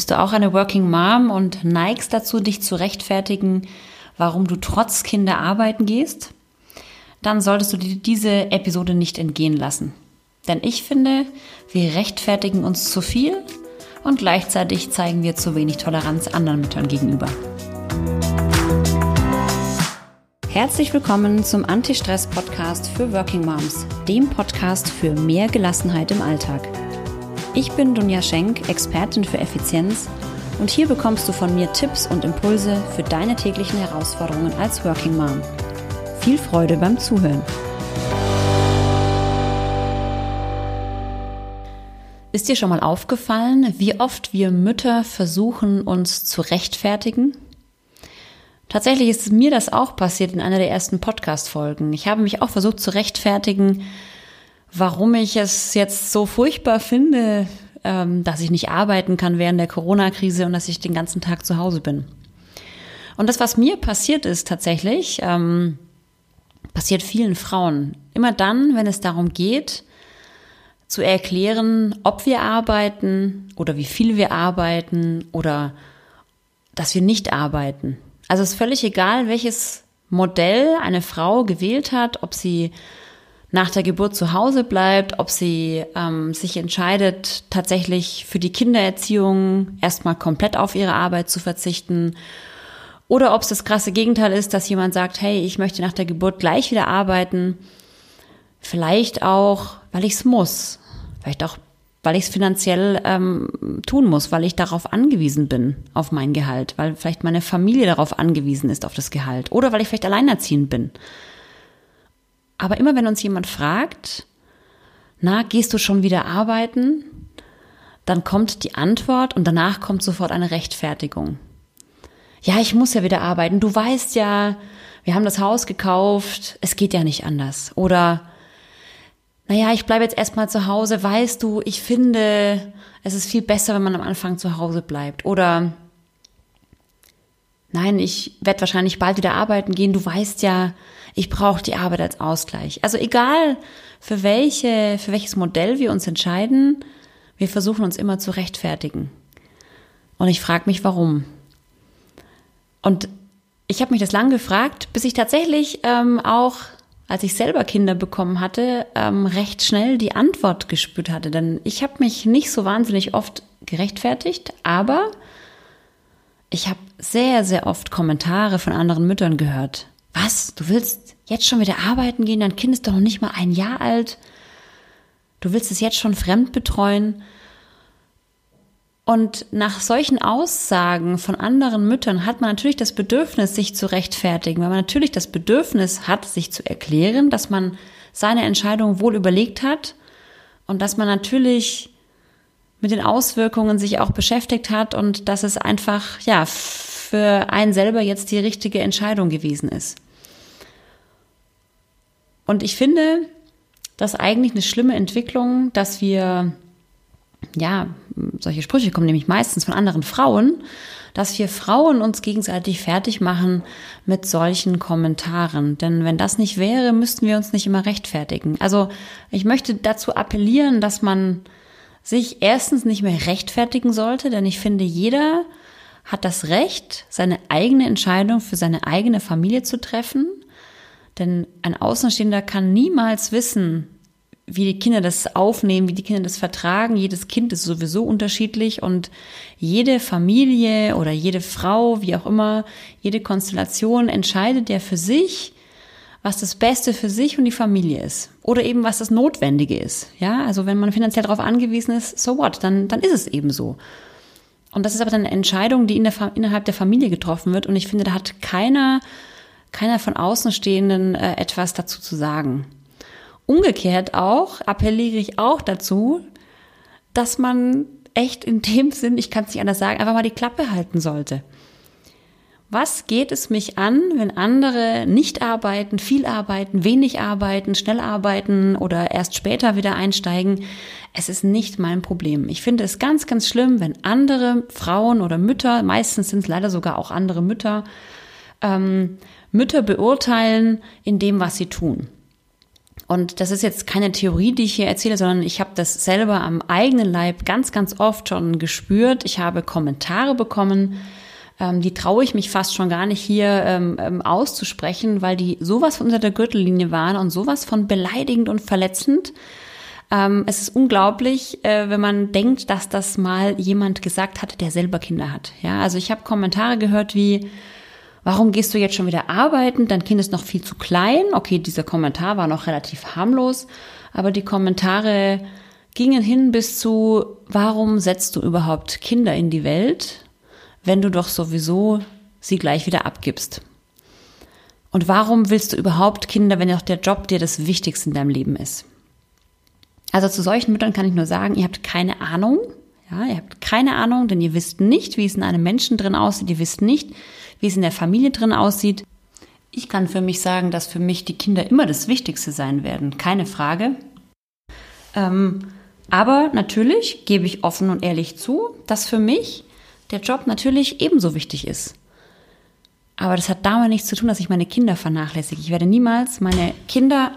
Bist du auch eine Working Mom und neigst dazu, dich zu rechtfertigen, warum du trotz Kinder arbeiten gehst? Dann solltest du dir diese Episode nicht entgehen lassen. Denn ich finde, wir rechtfertigen uns zu viel und gleichzeitig zeigen wir zu wenig Toleranz anderen Müttern gegenüber. Herzlich willkommen zum Anti-Stress-Podcast für Working Moms, dem Podcast für mehr Gelassenheit im Alltag. Ich bin Dunja Schenk, Expertin für Effizienz und hier bekommst du von mir Tipps und Impulse für deine täglichen Herausforderungen als Working Mom. Viel Freude beim Zuhören. Ist dir schon mal aufgefallen, wie oft wir Mütter versuchen, uns zu rechtfertigen? Tatsächlich ist mir das auch passiert in einer der ersten Podcast-Folgen. Ich habe mich auch versucht zu rechtfertigen, warum ich es jetzt so furchtbar finde, ähm, dass ich nicht arbeiten kann während der Corona-Krise und dass ich den ganzen Tag zu Hause bin. Und das, was mir passiert ist tatsächlich, ähm, passiert vielen Frauen. Immer dann, wenn es darum geht, zu erklären, ob wir arbeiten oder wie viel wir arbeiten oder dass wir nicht arbeiten. Also es ist völlig egal, welches Modell eine Frau gewählt hat, ob sie nach der Geburt zu Hause bleibt, ob sie ähm, sich entscheidet, tatsächlich für die Kindererziehung erstmal komplett auf ihre Arbeit zu verzichten oder ob es das krasse Gegenteil ist, dass jemand sagt, hey, ich möchte nach der Geburt gleich wieder arbeiten, vielleicht auch, weil ich es muss, vielleicht auch weil ich es finanziell ähm, tun muss, weil ich darauf angewiesen bin, auf mein Gehalt, weil vielleicht meine Familie darauf angewiesen ist, auf das Gehalt oder weil ich vielleicht alleinerziehend bin. Aber immer wenn uns jemand fragt, na, gehst du schon wieder arbeiten? Dann kommt die Antwort und danach kommt sofort eine Rechtfertigung. Ja, ich muss ja wieder arbeiten. Du weißt ja, wir haben das Haus gekauft, es geht ja nicht anders. Oder naja, ich bleibe jetzt erstmal zu Hause, weißt du, ich finde, es ist viel besser, wenn man am Anfang zu Hause bleibt. Oder nein, ich werde wahrscheinlich bald wieder arbeiten gehen, du weißt ja, ich brauche die Arbeit als Ausgleich. Also egal, für welche, für welches Modell wir uns entscheiden, wir versuchen uns immer zu rechtfertigen. Und ich frage mich, warum. Und ich habe mich das lang gefragt, bis ich tatsächlich ähm, auch als ich selber Kinder bekommen hatte, ähm, recht schnell die Antwort gespürt hatte. Denn ich habe mich nicht so wahnsinnig oft gerechtfertigt, aber ich habe sehr, sehr oft Kommentare von anderen Müttern gehört. Was? Du willst jetzt schon wieder arbeiten gehen? Dein Kind ist doch noch nicht mal ein Jahr alt. Du willst es jetzt schon fremd betreuen? Und nach solchen Aussagen von anderen Müttern hat man natürlich das Bedürfnis, sich zu rechtfertigen, weil man natürlich das Bedürfnis hat, sich zu erklären, dass man seine Entscheidung wohl überlegt hat und dass man natürlich mit den Auswirkungen sich auch beschäftigt hat und dass es einfach, ja, für einen selber jetzt die richtige Entscheidung gewesen ist. Und ich finde das eigentlich eine schlimme Entwicklung, dass wir ja, solche Sprüche kommen nämlich meistens von anderen Frauen, dass wir Frauen uns gegenseitig fertig machen mit solchen Kommentaren. Denn wenn das nicht wäre, müssten wir uns nicht immer rechtfertigen. Also ich möchte dazu appellieren, dass man sich erstens nicht mehr rechtfertigen sollte, denn ich finde, jeder hat das Recht, seine eigene Entscheidung für seine eigene Familie zu treffen. Denn ein Außenstehender kann niemals wissen, wie die Kinder das aufnehmen, wie die Kinder das vertragen. Jedes Kind ist sowieso unterschiedlich und jede Familie oder jede Frau, wie auch immer, jede Konstellation entscheidet ja für sich, was das Beste für sich und die Familie ist. Oder eben, was das Notwendige ist. Ja, also wenn man finanziell darauf angewiesen ist, so what, dann, dann ist es eben so. Und das ist aber dann eine Entscheidung, die in der, innerhalb der Familie getroffen wird. Und ich finde, da hat keiner, keiner von Außenstehenden äh, etwas dazu zu sagen. Umgekehrt auch appelliere ich auch dazu, dass man echt in dem Sinn, ich kann es nicht anders sagen, einfach mal die Klappe halten sollte. Was geht es mich an, wenn andere nicht arbeiten, viel arbeiten, wenig arbeiten, schnell arbeiten oder erst später wieder einsteigen? Es ist nicht mein Problem. Ich finde es ganz, ganz schlimm, wenn andere Frauen oder Mütter, meistens sind es leider sogar auch andere Mütter, ähm, Mütter beurteilen in dem, was sie tun. Und das ist jetzt keine Theorie, die ich hier erzähle, sondern ich habe das selber am eigenen Leib ganz, ganz oft schon gespürt. Ich habe Kommentare bekommen, ähm, die traue ich mich fast schon gar nicht hier ähm, ähm, auszusprechen, weil die sowas unter der Gürtellinie waren und sowas von beleidigend und verletzend. Ähm, es ist unglaublich, äh, wenn man denkt, dass das mal jemand gesagt hat, der selber Kinder hat. Ja, also ich habe Kommentare gehört wie, warum gehst du jetzt schon wieder arbeiten? Dein Kind ist noch viel zu klein. Okay, dieser Kommentar war noch relativ harmlos, aber die Kommentare gingen hin bis zu, warum setzt du überhaupt Kinder in die Welt? Wenn du doch sowieso sie gleich wieder abgibst? Und warum willst du überhaupt Kinder, wenn doch der Job dir das Wichtigste in deinem Leben ist? Also zu solchen Müttern kann ich nur sagen, ihr habt keine Ahnung. Ja, ihr habt keine Ahnung, denn ihr wisst nicht, wie es in einem Menschen drin aussieht. Ihr wisst nicht, wie es in der Familie drin aussieht. Ich kann für mich sagen, dass für mich die Kinder immer das Wichtigste sein werden. Keine Frage. Ähm, aber natürlich gebe ich offen und ehrlich zu, dass für mich der Job natürlich ebenso wichtig ist. Aber das hat damit nichts zu tun, dass ich meine Kinder vernachlässige. Ich werde niemals meine Kinder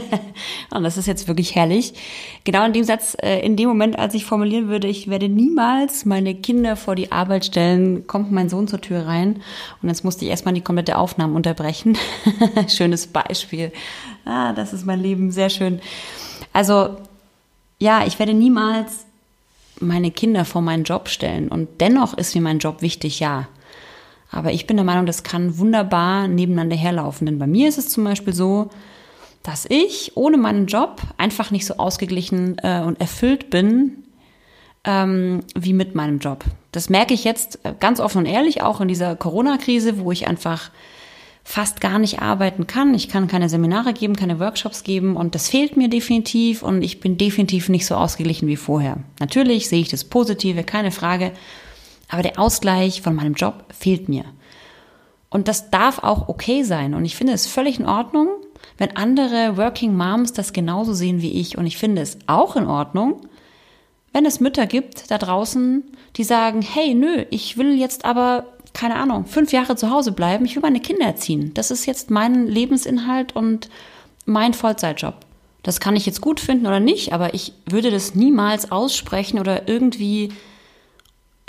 und das ist jetzt wirklich herrlich. Genau in dem Satz, äh, in dem Moment, als ich formulieren würde, ich werde niemals meine Kinder vor die Arbeit stellen, kommt mein Sohn zur Tür rein. Und jetzt musste ich erstmal die komplette Aufnahme unterbrechen. Schönes Beispiel. Ah, das ist mein Leben, sehr schön. Also, ja, ich werde niemals meine Kinder vor meinen Job stellen. Und dennoch ist mir mein Job wichtig, ja. Aber ich bin der Meinung, das kann wunderbar nebeneinander herlaufen. Denn bei mir ist es zum Beispiel so, dass ich ohne meinen Job einfach nicht so ausgeglichen äh, und erfüllt bin ähm, wie mit meinem Job. Das merke ich jetzt ganz offen und ehrlich auch in dieser Corona-Krise, wo ich einfach fast gar nicht arbeiten kann. Ich kann keine Seminare geben, keine Workshops geben und das fehlt mir definitiv und ich bin definitiv nicht so ausgeglichen wie vorher. Natürlich sehe ich das Positive, keine Frage, aber der Ausgleich von meinem Job fehlt mir. Und das darf auch okay sein und ich finde es völlig in Ordnung, wenn andere Working Moms das genauso sehen wie ich und ich finde es auch in Ordnung, wenn es Mütter gibt da draußen, die sagen, hey, nö, ich will jetzt aber keine Ahnung, fünf Jahre zu Hause bleiben. Ich will meine Kinder erziehen. Das ist jetzt mein Lebensinhalt und mein Vollzeitjob. Das kann ich jetzt gut finden oder nicht, aber ich würde das niemals aussprechen oder irgendwie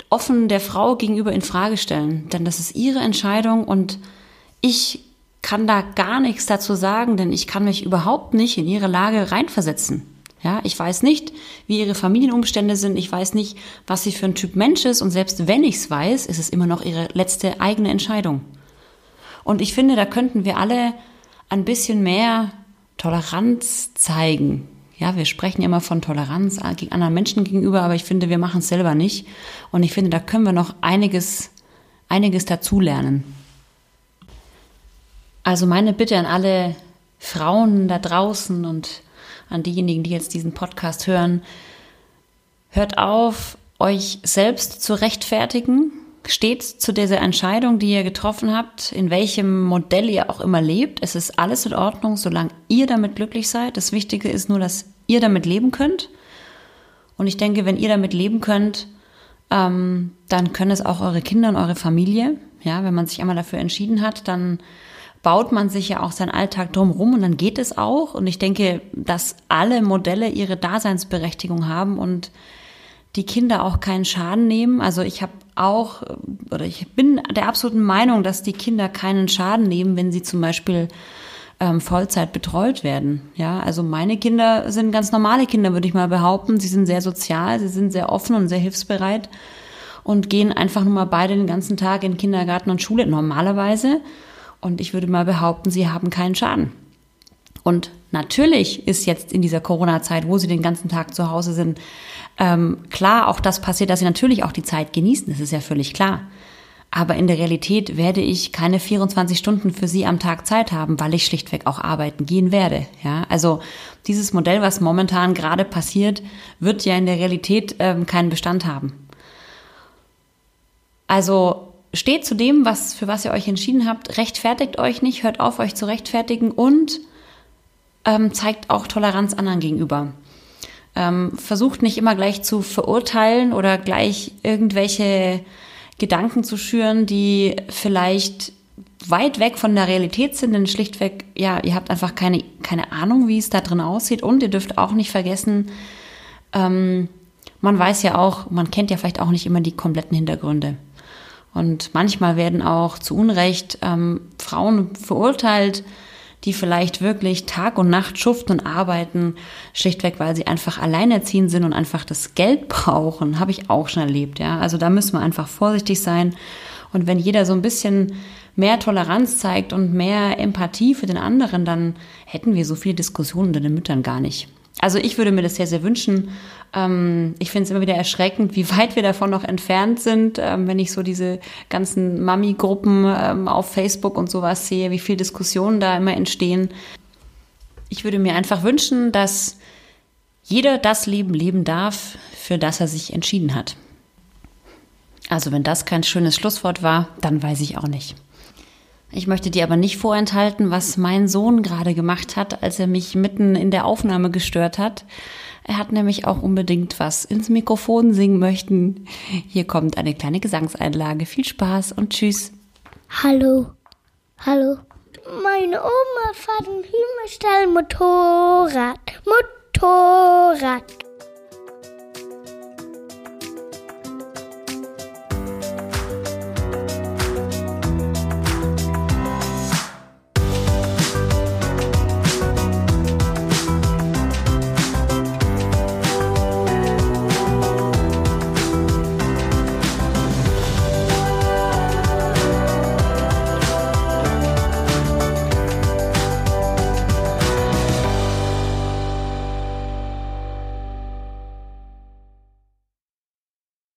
offen der Frau gegenüber in Frage stellen. Denn das ist ihre Entscheidung und ich kann da gar nichts dazu sagen, denn ich kann mich überhaupt nicht in ihre Lage reinversetzen. Ja, ich weiß nicht, wie ihre Familienumstände sind. Ich weiß nicht, was sie für ein Typ Mensch ist. Und selbst wenn ich es weiß, ist es immer noch ihre letzte eigene Entscheidung. Und ich finde, da könnten wir alle ein bisschen mehr Toleranz zeigen. Ja, wir sprechen immer von Toleranz anderen Menschen gegenüber, aber ich finde, wir machen es selber nicht. Und ich finde, da können wir noch einiges, einiges dazulernen. Also meine Bitte an alle Frauen da draußen und an diejenigen, die jetzt diesen Podcast hören, hört auf, euch selbst zu rechtfertigen. Steht zu dieser Entscheidung, die ihr getroffen habt, in welchem Modell ihr auch immer lebt. Es ist alles in Ordnung, solange ihr damit glücklich seid. Das Wichtige ist nur, dass ihr damit leben könnt. Und ich denke, wenn ihr damit leben könnt, ähm, dann können es auch eure Kinder und eure Familie. Ja, wenn man sich einmal dafür entschieden hat, dann baut man sich ja auch seinen Alltag drumherum und dann geht es auch. Und ich denke, dass alle Modelle ihre Daseinsberechtigung haben und die Kinder auch keinen Schaden nehmen. Also ich habe auch, oder ich bin der absoluten Meinung, dass die Kinder keinen Schaden nehmen, wenn sie zum Beispiel ähm, Vollzeit betreut werden. Ja, also meine Kinder sind ganz normale Kinder, würde ich mal behaupten. Sie sind sehr sozial, sie sind sehr offen und sehr hilfsbereit und gehen einfach nur mal beide den ganzen Tag in Kindergarten und Schule normalerweise. Und ich würde mal behaupten, sie haben keinen Schaden. Und natürlich ist jetzt in dieser Corona-Zeit, wo sie den ganzen Tag zu Hause sind, ähm, klar auch das passiert, dass sie natürlich auch die Zeit genießen. Das ist ja völlig klar. Aber in der Realität werde ich keine 24 Stunden für sie am Tag Zeit haben, weil ich schlichtweg auch arbeiten gehen werde. Ja, also dieses Modell, was momentan gerade passiert, wird ja in der Realität ähm, keinen Bestand haben. Also steht zu dem, was, für was ihr euch entschieden habt, rechtfertigt euch nicht, hört auf, euch zu rechtfertigen und ähm, zeigt auch Toleranz anderen gegenüber. Ähm, versucht nicht immer gleich zu verurteilen oder gleich irgendwelche Gedanken zu schüren, die vielleicht weit weg von der Realität sind, denn schlichtweg, ja, ihr habt einfach keine, keine Ahnung, wie es da drin aussieht. Und ihr dürft auch nicht vergessen, ähm, man weiß ja auch, man kennt ja vielleicht auch nicht immer die kompletten Hintergründe. Und manchmal werden auch zu Unrecht ähm, Frauen verurteilt, die vielleicht wirklich Tag und Nacht schuften und arbeiten, schlichtweg, weil sie einfach alleinerziehend sind und einfach das Geld brauchen. Habe ich auch schon erlebt, ja. Also da müssen wir einfach vorsichtig sein. Und wenn jeder so ein bisschen mehr Toleranz zeigt und mehr Empathie für den anderen, dann hätten wir so viele Diskussionen unter den Müttern gar nicht. Also ich würde mir das sehr, sehr wünschen. Ähm, ich finde es immer wieder erschreckend, wie weit wir davon noch entfernt sind, ähm, wenn ich so diese ganzen Mami-Gruppen ähm, auf Facebook und sowas sehe, wie viel Diskussionen da immer entstehen. Ich würde mir einfach wünschen, dass jeder das Leben leben darf, für das er sich entschieden hat. Also wenn das kein schönes Schlusswort war, dann weiß ich auch nicht. Ich möchte dir aber nicht vorenthalten, was mein Sohn gerade gemacht hat, als er mich mitten in der Aufnahme gestört hat. Er hat nämlich auch unbedingt was ins Mikrofon singen möchten. Hier kommt eine kleine Gesangseinlage. Viel Spaß und tschüss. Hallo. Hallo. Meine Oma fährt ein Hühnerstall Motorrad. Motorrad.